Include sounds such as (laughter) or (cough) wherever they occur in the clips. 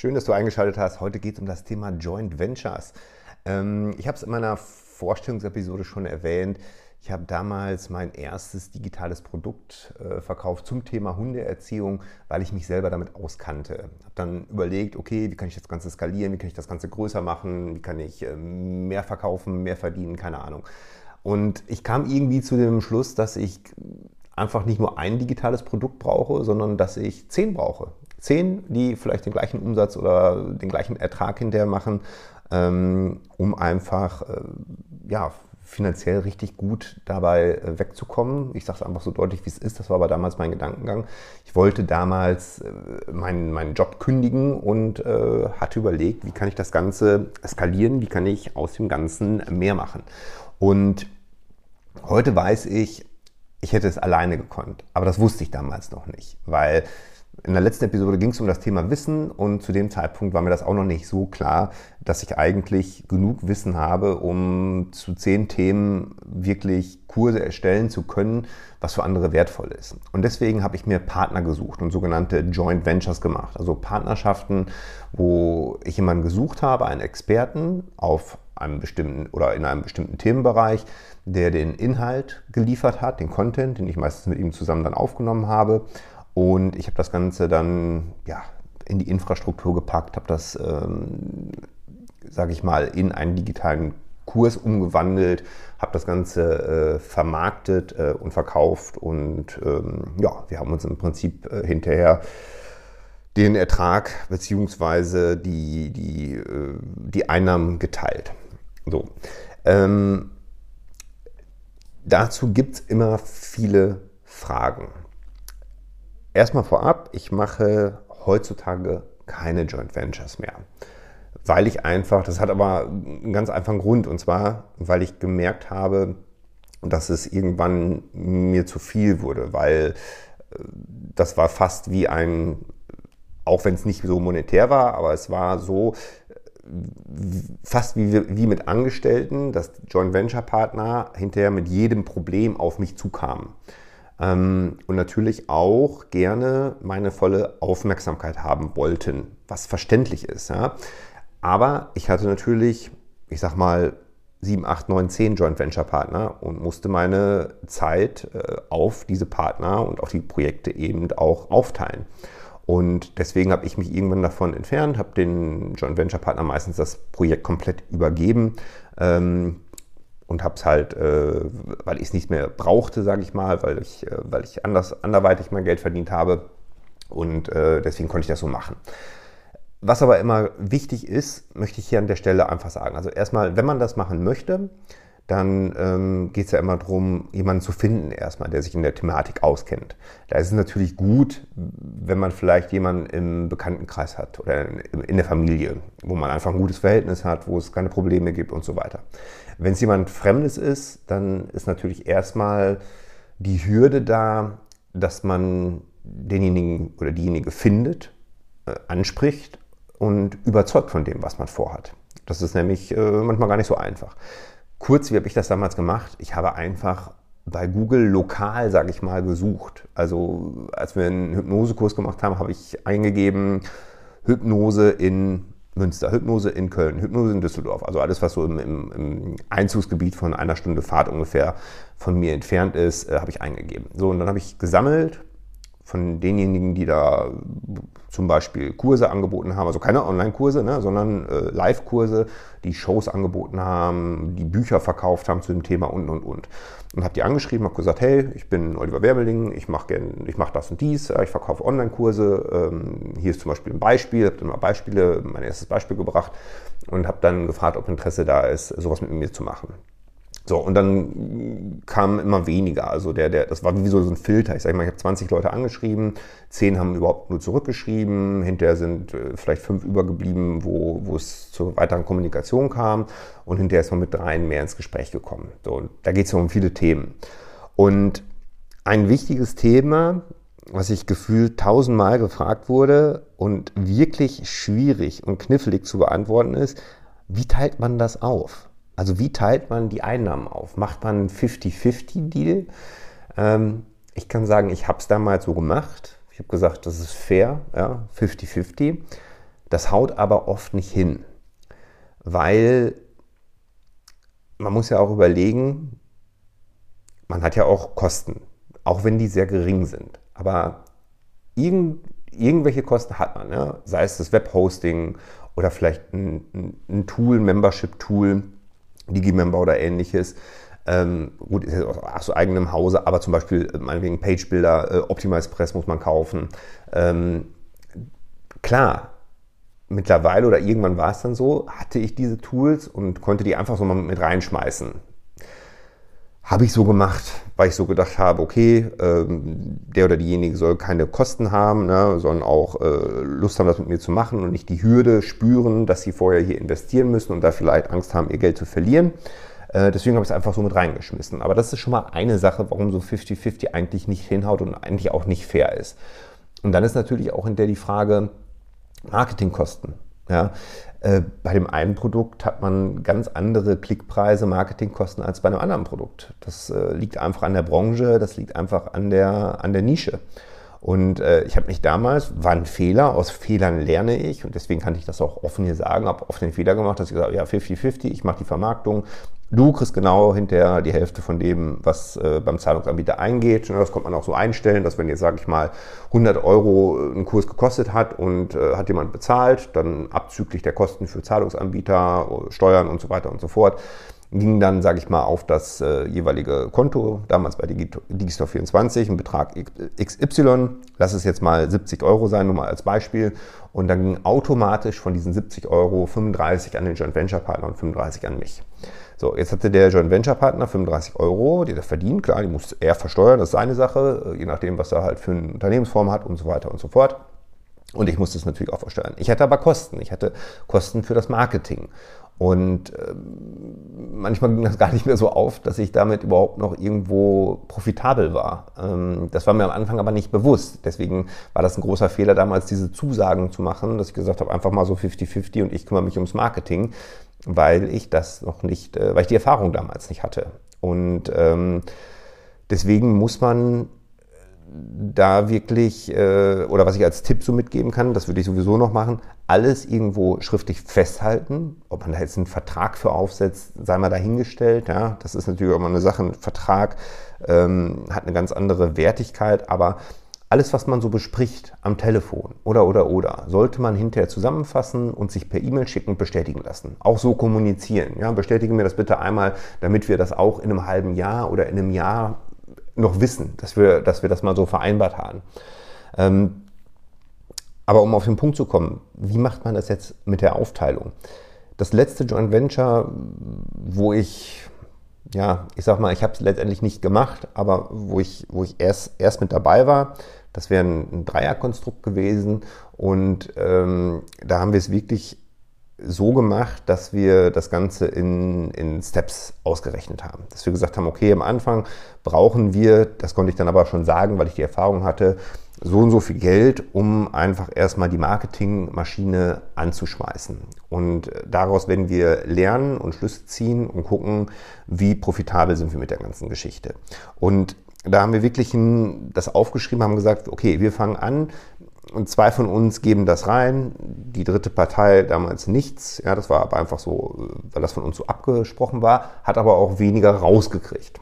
Schön, dass du eingeschaltet hast. Heute geht es um das Thema Joint Ventures. Ähm, ich habe es in meiner Vorstellungsepisode schon erwähnt. Ich habe damals mein erstes digitales Produkt äh, verkauft zum Thema Hundeerziehung, weil ich mich selber damit auskannte. Habe dann überlegt, okay, wie kann ich das Ganze skalieren, wie kann ich das Ganze größer machen, wie kann ich äh, mehr verkaufen, mehr verdienen, keine Ahnung. Und ich kam irgendwie zu dem Schluss, dass ich einfach nicht nur ein digitales Produkt brauche, sondern dass ich zehn brauche. Zehn, die vielleicht den gleichen Umsatz oder den gleichen Ertrag hinterher machen, ähm, um einfach äh, ja, finanziell richtig gut dabei äh, wegzukommen. Ich sage es einfach so deutlich, wie es ist. Das war aber damals mein Gedankengang. Ich wollte damals äh, meinen, meinen Job kündigen und äh, hatte überlegt, wie kann ich das Ganze skalieren, wie kann ich aus dem Ganzen mehr machen. Und heute weiß ich, ich hätte es alleine gekonnt. Aber das wusste ich damals noch nicht, weil in der letzten Episode ging es um das Thema Wissen und zu dem Zeitpunkt war mir das auch noch nicht so klar, dass ich eigentlich genug Wissen habe, um zu zehn Themen wirklich Kurse erstellen zu können, was für andere wertvoll ist. Und deswegen habe ich mir Partner gesucht und sogenannte Joint Ventures gemacht, also Partnerschaften, wo ich jemanden gesucht habe, einen Experten auf einem bestimmten oder in einem bestimmten Themenbereich, der den Inhalt geliefert hat, den Content, den ich meistens mit ihm zusammen dann aufgenommen habe und ich habe das Ganze dann ja, in die Infrastruktur gepackt, habe das, ähm, sage ich mal, in einen digitalen Kurs umgewandelt, habe das Ganze äh, vermarktet äh, und verkauft und ähm, ja, wir haben uns im Prinzip äh, hinterher den Ertrag bzw. die, die, äh, die Einnahmen geteilt. So. Ähm, dazu gibt es immer viele Fragen. Erstmal vorab, ich mache heutzutage keine Joint Ventures mehr. Weil ich einfach, das hat aber einen ganz einfachen Grund, und zwar, weil ich gemerkt habe, dass es irgendwann mir zu viel wurde, weil äh, das war fast wie ein, auch wenn es nicht so monetär war, aber es war so, fast wie, wie mit Angestellten, dass Joint Venture Partner hinterher mit jedem Problem auf mich zukamen. Ähm, und natürlich auch gerne meine volle Aufmerksamkeit haben wollten, was verständlich ist. Ja. Aber ich hatte natürlich, ich sag mal, 7, 8, 9, 10 Joint Venture Partner und musste meine Zeit äh, auf diese Partner und auf die Projekte eben auch aufteilen. Und deswegen habe ich mich irgendwann davon entfernt, habe den Joint Venture Partner meistens das Projekt komplett übergeben. Ähm, und habe es halt, äh, weil ich es nicht mehr brauchte, sage ich mal, weil ich, äh, weil ich anders, anderweitig mein Geld verdient habe und äh, deswegen konnte ich das so machen. Was aber immer wichtig ist, möchte ich hier an der Stelle einfach sagen. Also erstmal, wenn man das machen möchte, dann ähm, geht es ja immer darum, jemanden zu finden erstmal, der sich in der Thematik auskennt. Da ist es natürlich gut, wenn man vielleicht jemanden im Bekanntenkreis hat oder in der Familie, wo man einfach ein gutes Verhältnis hat, wo es keine Probleme gibt und so weiter. Wenn es jemand Fremdes ist, dann ist natürlich erstmal die Hürde da, dass man denjenigen oder diejenige findet, äh, anspricht und überzeugt von dem, was man vorhat. Das ist nämlich äh, manchmal gar nicht so einfach. Kurz, wie habe ich das damals gemacht? Ich habe einfach bei Google lokal, sage ich mal, gesucht. Also als wir einen Hypnosekurs gemacht haben, habe ich eingegeben Hypnose in Münster, Hypnose in Köln, Hypnose in Düsseldorf. Also alles, was so im, im, im Einzugsgebiet von einer Stunde Fahrt ungefähr von mir entfernt ist, äh, habe ich eingegeben. So, und dann habe ich gesammelt von denjenigen, die da zum Beispiel Kurse angeboten haben, also keine Online-Kurse, ne, sondern äh, Live-Kurse, die Shows angeboten haben, die Bücher verkauft haben zu dem Thema und, und, und. Und habe die angeschrieben, habe gesagt, hey, ich bin Oliver Werbeling, ich mache mach das und dies, ich verkaufe Online-Kurse, ähm, hier ist zum Beispiel ein Beispiel, habe dann mal Beispiele, mein erstes Beispiel gebracht und habe dann gefragt, ob Interesse da ist, sowas mit mir zu machen. So, und dann kam immer weniger. Also der, der, das war wie so ein Filter. Ich sage mal, ich habe 20 Leute angeschrieben, 10 haben überhaupt nur zurückgeschrieben, hinterher sind äh, vielleicht fünf übergeblieben, wo, wo es zur weiteren Kommunikation kam und hinterher ist man mit dreien mehr ins Gespräch gekommen. So, da geht es um viele Themen. Und ein wichtiges Thema, was ich gefühlt tausendmal gefragt wurde und wirklich schwierig und knifflig zu beantworten ist, wie teilt man das auf? Also wie teilt man die Einnahmen auf? Macht man einen 50-50-Deal? Ähm, ich kann sagen, ich habe es damals so gemacht. Ich habe gesagt, das ist fair, ja, 50-50. Das haut aber oft nicht hin, weil man muss ja auch überlegen, man hat ja auch Kosten, auch wenn die sehr gering sind. Aber irgend, irgendwelche Kosten hat man, ja? sei es das Webhosting oder vielleicht ein, ein Tool, Membership-Tool, Digimember oder ähnliches. Ähm, gut, ist ja aus eigenem Hause, aber zum Beispiel äh, meinetwegen Page-Builder, äh, Optimize Press muss man kaufen. Ähm, klar, mittlerweile oder irgendwann war es dann so, hatte ich diese Tools und konnte die einfach so mal mit reinschmeißen. Habe ich so gemacht, weil ich so gedacht habe, okay, ähm, der oder diejenige soll keine Kosten haben, ne, sondern auch äh, Lust haben, das mit mir zu machen und nicht die Hürde spüren, dass sie vorher hier investieren müssen und da vielleicht Angst haben, ihr Geld zu verlieren. Äh, deswegen habe ich es einfach so mit reingeschmissen. Aber das ist schon mal eine Sache, warum so 50-50 eigentlich nicht hinhaut und eigentlich auch nicht fair ist. Und dann ist natürlich auch in der die Frage Marketingkosten. Ja, äh, bei dem einen Produkt hat man ganz andere Klickpreise, Marketingkosten als bei einem anderen Produkt. Das äh, liegt einfach an der Branche, das liegt einfach an der, an der Nische. Und äh, ich habe mich damals, war ein Fehler, aus Fehlern lerne ich und deswegen kann ich das auch offen hier sagen, habe oft den Fehler gemacht, dass ich gesagt habe, ja 50-50, ich mache die Vermarktung, du kriegst genau hinterher die Hälfte von dem, was äh, beim Zahlungsanbieter eingeht. Das kommt man auch so einstellen, dass wenn jetzt, sage ich mal, 100 Euro ein Kurs gekostet hat und äh, hat jemand bezahlt, dann abzüglich der Kosten für Zahlungsanbieter, Steuern und so weiter und so fort, ging dann, sage ich mal, auf das äh, jeweilige Konto, damals bei Digistore 24, ein Betrag XY, lass es jetzt mal 70 Euro sein, nur mal als Beispiel. Und dann ging automatisch von diesen 70 Euro 35 an den Joint Venture Partner und 35 an mich. So, jetzt hatte der Joint Venture Partner 35 Euro, die er verdient, klar, die muss er versteuern, das ist seine Sache, je nachdem, was er halt für eine Unternehmensform hat und so weiter und so fort. Und ich musste es natürlich auch versteuern. Ich hatte aber Kosten. Ich hatte Kosten für das Marketing. Und äh, manchmal ging das (laughs) gar nicht mehr so auf, dass ich damit überhaupt noch irgendwo profitabel war. Ähm, das war mir am Anfang aber nicht bewusst. Deswegen war das ein großer Fehler damals, diese Zusagen zu machen, dass ich gesagt habe, einfach mal so 50-50 und ich kümmere mich ums Marketing, weil ich das noch nicht, äh, weil ich die Erfahrung damals nicht hatte. Und ähm, deswegen muss man da wirklich, äh, oder was ich als Tipp so mitgeben kann, das würde ich sowieso noch machen, alles irgendwo schriftlich festhalten. Ob man da jetzt einen Vertrag für aufsetzt, sei mal dahingestellt. Ja, das ist natürlich auch mal eine Sache. Ein Vertrag ähm, hat eine ganz andere Wertigkeit, aber alles, was man so bespricht am Telefon oder oder oder, sollte man hinterher zusammenfassen und sich per E-Mail schicken und bestätigen lassen. Auch so kommunizieren. Ja, bestätige mir das bitte einmal, damit wir das auch in einem halben Jahr oder in einem Jahr noch wissen, dass wir, dass wir das mal so vereinbart haben. Ähm, aber um auf den Punkt zu kommen, wie macht man das jetzt mit der Aufteilung? Das letzte Joint Venture, wo ich, ja, ich sag mal, ich habe es letztendlich nicht gemacht, aber wo ich, wo ich erst, erst mit dabei war, das wäre ein, ein Dreierkonstrukt gewesen und ähm, da haben wir es wirklich so gemacht, dass wir das Ganze in, in Steps ausgerechnet haben. Dass wir gesagt haben, okay, am Anfang brauchen wir, das konnte ich dann aber schon sagen, weil ich die Erfahrung hatte, so und so viel Geld, um einfach erstmal die Marketingmaschine anzuschmeißen. Und daraus werden wir lernen und Schlüsse ziehen und gucken, wie profitabel sind wir mit der ganzen Geschichte. Und da haben wir wirklich ein, das aufgeschrieben, haben gesagt, okay, wir fangen an und zwei von uns geben das rein, die dritte Partei damals nichts. Ja, das war aber einfach so, weil das von uns so abgesprochen war, hat aber auch weniger rausgekriegt.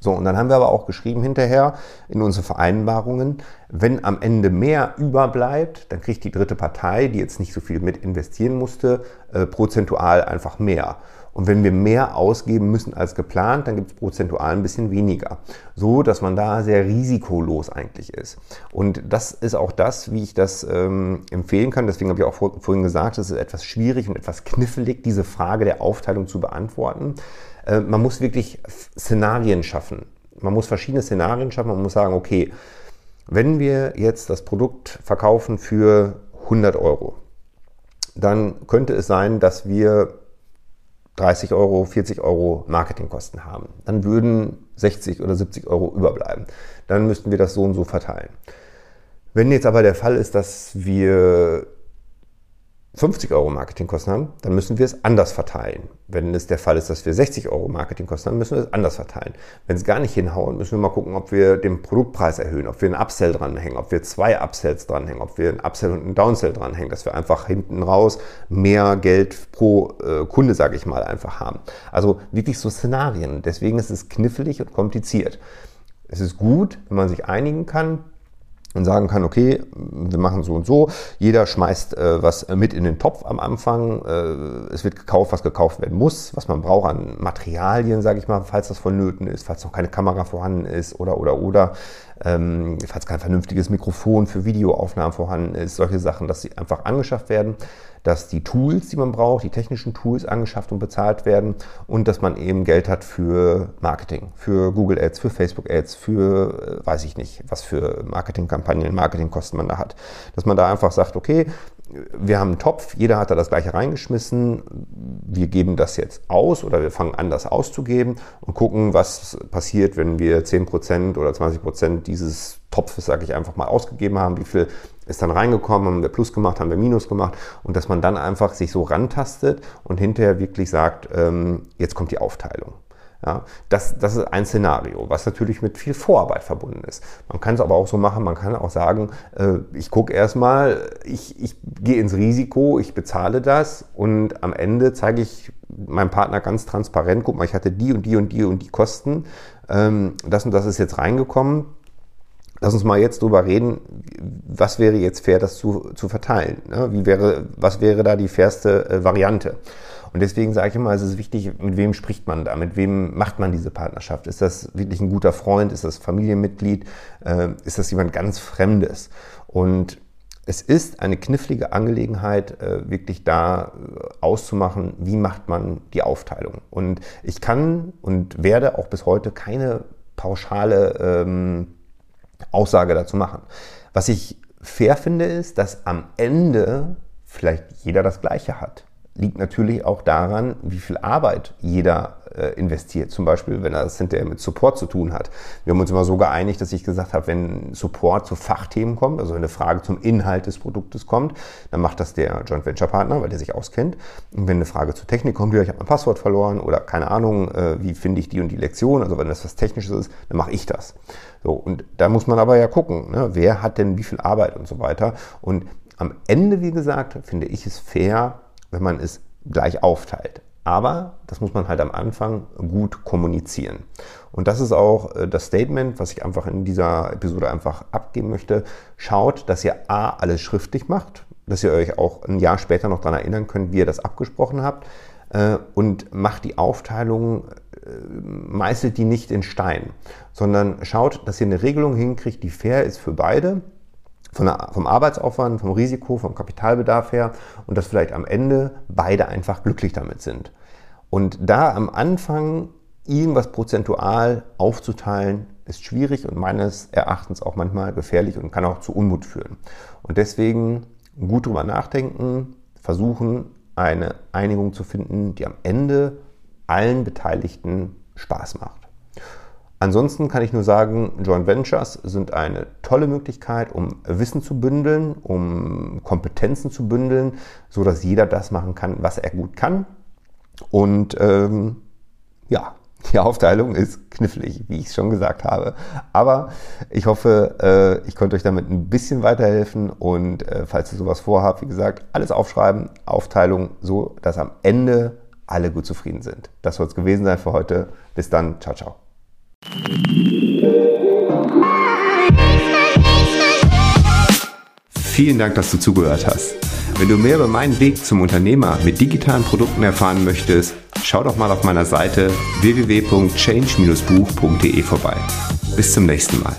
So, und dann haben wir aber auch geschrieben hinterher in unsere Vereinbarungen, wenn am Ende mehr überbleibt, dann kriegt die dritte Partei, die jetzt nicht so viel mit investieren musste, äh, prozentual einfach mehr. Und wenn wir mehr ausgeben müssen als geplant, dann gibt es prozentual ein bisschen weniger. So, dass man da sehr risikolos eigentlich ist. Und das ist auch das, wie ich das ähm, empfehlen kann. Deswegen habe ich auch vor, vorhin gesagt, es ist etwas schwierig und etwas knifflig, diese Frage der Aufteilung zu beantworten. Äh, man muss wirklich Szenarien schaffen. Man muss verschiedene Szenarien schaffen. Man muss sagen, okay, wenn wir jetzt das Produkt verkaufen für 100 Euro, dann könnte es sein, dass wir 30 Euro, 40 Euro Marketingkosten haben. Dann würden 60 oder 70 Euro überbleiben. Dann müssten wir das so und so verteilen. Wenn jetzt aber der Fall ist, dass wir 50 Euro Marketingkosten haben, dann müssen wir es anders verteilen. Wenn es der Fall ist, dass wir 60 Euro Marketingkosten haben, müssen wir es anders verteilen. Wenn es gar nicht hinhauen, müssen wir mal gucken, ob wir den Produktpreis erhöhen, ob wir einen Upsell dranhängen, ob wir zwei Upsells dranhängen, ob wir einen Upsell und einen Downsell dranhängen, dass wir einfach hinten raus mehr Geld pro äh, Kunde, sage ich mal, einfach haben. Also wirklich so Szenarien. Deswegen ist es knifflig und kompliziert. Es ist gut, wenn man sich einigen kann, und sagen kann, okay, wir machen so und so, jeder schmeißt äh, was mit in den Topf am Anfang, äh, es wird gekauft, was gekauft werden muss, was man braucht an Materialien, sage ich mal, falls das vonnöten ist, falls noch keine Kamera vorhanden ist oder oder oder ähm, falls kein vernünftiges Mikrofon für Videoaufnahmen vorhanden ist, solche Sachen, dass sie einfach angeschafft werden, dass die Tools, die man braucht, die technischen Tools angeschafft und bezahlt werden und dass man eben Geld hat für Marketing, für Google Ads, für Facebook Ads, für, äh, weiß ich nicht, was für Marketingkampagnen, Marketingkosten man da hat. Dass man da einfach sagt, okay, wir haben einen Topf, jeder hat da das gleiche reingeschmissen, wir geben das jetzt aus oder wir fangen an, das auszugeben und gucken, was passiert, wenn wir 10% oder 20% dieses Topfes, sage ich einfach mal, ausgegeben haben, wie viel ist dann reingekommen, haben wir Plus gemacht, haben wir Minus gemacht? Und dass man dann einfach sich so rantastet und hinterher wirklich sagt, ähm, jetzt kommt die Aufteilung. Ja, das, das ist ein Szenario, was natürlich mit viel Vorarbeit verbunden ist. Man kann es aber auch so machen, man kann auch sagen, äh, ich gucke erstmal, ich, ich gehe ins Risiko, ich bezahle das und am Ende zeige ich meinem Partner ganz transparent, guck mal, ich hatte die und die und die und die Kosten, ähm, das und das ist jetzt reingekommen. Lass uns mal jetzt drüber reden, was wäre jetzt fair, das zu, zu verteilen? Ne? Wie wäre, was wäre da die fairste äh, Variante? Und deswegen sage ich immer, es ist wichtig, mit wem spricht man da, mit wem macht man diese Partnerschaft? Ist das wirklich ein guter Freund? Ist das Familienmitglied? Äh, ist das jemand ganz Fremdes? Und es ist eine knifflige Angelegenheit, äh, wirklich da äh, auszumachen, wie macht man die Aufteilung. Und ich kann und werde auch bis heute keine pauschale ähm, Aussage dazu machen. Was ich fair finde, ist, dass am Ende vielleicht jeder das Gleiche hat liegt natürlich auch daran, wie viel Arbeit jeder äh, investiert. Zum Beispiel, wenn er das hinterher mit Support zu tun hat. Wir haben uns immer so geeinigt, dass ich gesagt habe, wenn Support zu Fachthemen kommt, also eine Frage zum Inhalt des Produktes kommt, dann macht das der Joint Venture Partner, weil der sich auskennt. Und wenn eine Frage zur Technik kommt, ja, ich habe mein Passwort verloren oder keine Ahnung, äh, wie finde ich die und die Lektion, also wenn das was Technisches ist, dann mache ich das. So, und da muss man aber ja gucken, ne, wer hat denn wie viel Arbeit und so weiter. Und am Ende, wie gesagt, finde ich es fair, wenn man es gleich aufteilt. Aber das muss man halt am Anfang gut kommunizieren. Und das ist auch äh, das Statement, was ich einfach in dieser Episode einfach abgeben möchte. Schaut, dass ihr A, alles schriftlich macht, dass ihr euch auch ein Jahr später noch daran erinnern könnt, wie ihr das abgesprochen habt. Äh, und macht die Aufteilung, äh, meißelt die nicht in Stein, sondern schaut, dass ihr eine Regelung hinkriegt, die fair ist für beide der, vom Arbeitsaufwand, vom Risiko, vom Kapitalbedarf her und dass vielleicht am Ende beide einfach glücklich damit sind. Und da am Anfang irgendwas prozentual aufzuteilen, ist schwierig und meines Erachtens auch manchmal gefährlich und kann auch zu Unmut führen. Und deswegen gut drüber nachdenken, versuchen, eine Einigung zu finden, die am Ende allen Beteiligten Spaß macht. Ansonsten kann ich nur sagen, Joint Ventures sind eine tolle Möglichkeit, um Wissen zu bündeln, um Kompetenzen zu bündeln, so dass jeder das machen kann, was er gut kann. Und ähm, ja, (laughs) die Aufteilung ist knifflig, wie ich es schon gesagt habe. Aber ich hoffe, äh, ich konnte euch damit ein bisschen weiterhelfen. Und äh, falls ihr sowas vorhabt, wie gesagt, alles aufschreiben, Aufteilung, so dass am Ende alle gut zufrieden sind. Das soll es gewesen sein für heute. Bis dann. Ciao, ciao. Vielen Dank, dass du zugehört hast. Wenn du mehr über meinen Weg zum Unternehmer mit digitalen Produkten erfahren möchtest, schau doch mal auf meiner Seite www.change-buch.de vorbei. Bis zum nächsten Mal.